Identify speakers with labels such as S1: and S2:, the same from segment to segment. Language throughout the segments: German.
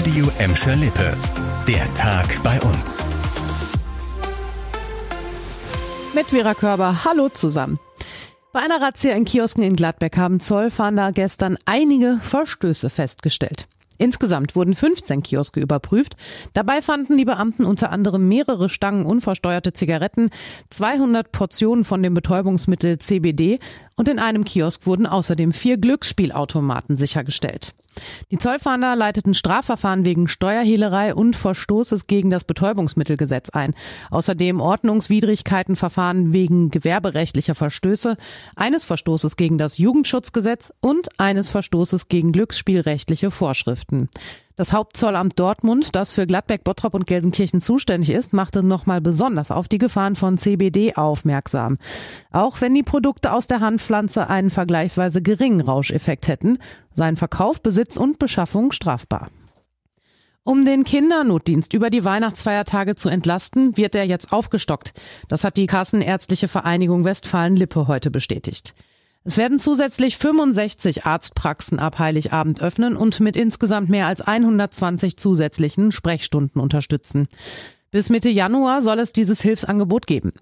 S1: Radio Emscher Lippe. Der Tag bei uns.
S2: Mit Vera Körber, hallo zusammen. Bei einer Razzia in Kiosken in Gladbeck haben Zollfahnder gestern einige Verstöße festgestellt. Insgesamt wurden 15 Kioske überprüft. Dabei fanden die Beamten unter anderem mehrere Stangen unversteuerte Zigaretten, 200 Portionen von dem Betäubungsmittel CBD und in einem Kiosk wurden außerdem vier Glücksspielautomaten sichergestellt. Die Zollfahnder leiteten Strafverfahren wegen Steuerhehlerei und Verstoßes gegen das Betäubungsmittelgesetz ein. Außerdem Ordnungswidrigkeitenverfahren wegen gewerberechtlicher Verstöße, eines Verstoßes gegen das Jugendschutzgesetz und eines Verstoßes gegen glücksspielrechtliche Vorschriften. Das Hauptzollamt Dortmund, das für Gladbeck, Bottrop und Gelsenkirchen zuständig ist, machte nochmal besonders auf die Gefahren von CBD aufmerksam. Auch wenn die Produkte aus der Handpflanze einen vergleichsweise geringen Rauscheffekt hätten, seien Verkauf, Besitz und Beschaffung strafbar. Um den Kindernotdienst über die Weihnachtsfeiertage zu entlasten, wird er jetzt aufgestockt. Das hat die Kassenärztliche Vereinigung Westfalen-Lippe heute bestätigt. Es werden zusätzlich 65 Arztpraxen ab Heiligabend öffnen und mit insgesamt mehr als 120 zusätzlichen Sprechstunden unterstützen. Bis Mitte Januar soll es dieses Hilfsangebot geben.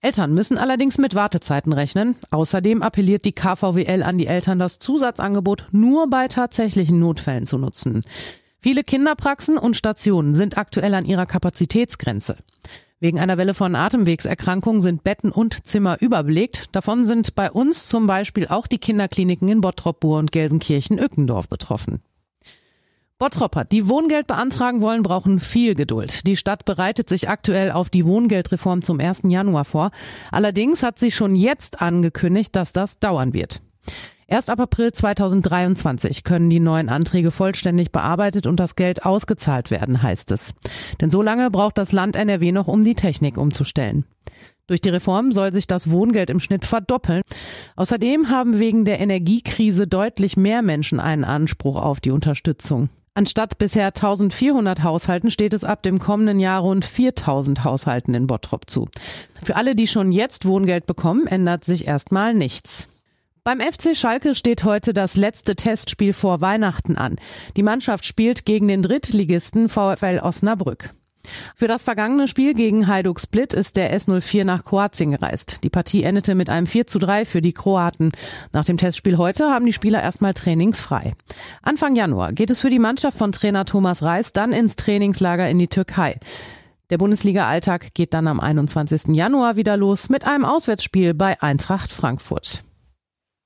S2: Eltern müssen allerdings mit Wartezeiten rechnen. Außerdem appelliert die KVWL an die Eltern, das Zusatzangebot nur bei tatsächlichen Notfällen zu nutzen. Viele Kinderpraxen und Stationen sind aktuell an ihrer Kapazitätsgrenze. Wegen einer Welle von Atemwegserkrankungen sind Betten und Zimmer überbelegt. Davon sind bei uns zum Beispiel auch die Kinderkliniken in Bottrop, Bur und Gelsenkirchen-Ückendorf betroffen. Bottropper, die Wohngeld beantragen wollen, brauchen viel Geduld. Die Stadt bereitet sich aktuell auf die Wohngeldreform zum 1. Januar vor. Allerdings hat sie schon jetzt angekündigt, dass das dauern wird. Erst ab April 2023 können die neuen Anträge vollständig bearbeitet und das Geld ausgezahlt werden, heißt es. Denn so lange braucht das Land NRW noch, um die Technik umzustellen. Durch die Reform soll sich das Wohngeld im Schnitt verdoppeln. Außerdem haben wegen der Energiekrise deutlich mehr Menschen einen Anspruch auf die Unterstützung. Anstatt bisher 1400 Haushalten steht es ab dem kommenden Jahr rund 4000 Haushalten in Bottrop zu. Für alle, die schon jetzt Wohngeld bekommen, ändert sich erstmal nichts. Beim FC Schalke steht heute das letzte Testspiel vor Weihnachten an. Die Mannschaft spielt gegen den Drittligisten VfL Osnabrück. Für das vergangene Spiel gegen Hajduk Split ist der S04 nach Kroatien gereist. Die Partie endete mit einem 4 zu 3 für die Kroaten. Nach dem Testspiel heute haben die Spieler erstmal trainingsfrei. Anfang Januar geht es für die Mannschaft von Trainer Thomas Reis dann ins Trainingslager in die Türkei. Der Bundesliga-Alltag geht dann am 21. Januar wieder los mit einem Auswärtsspiel bei Eintracht Frankfurt.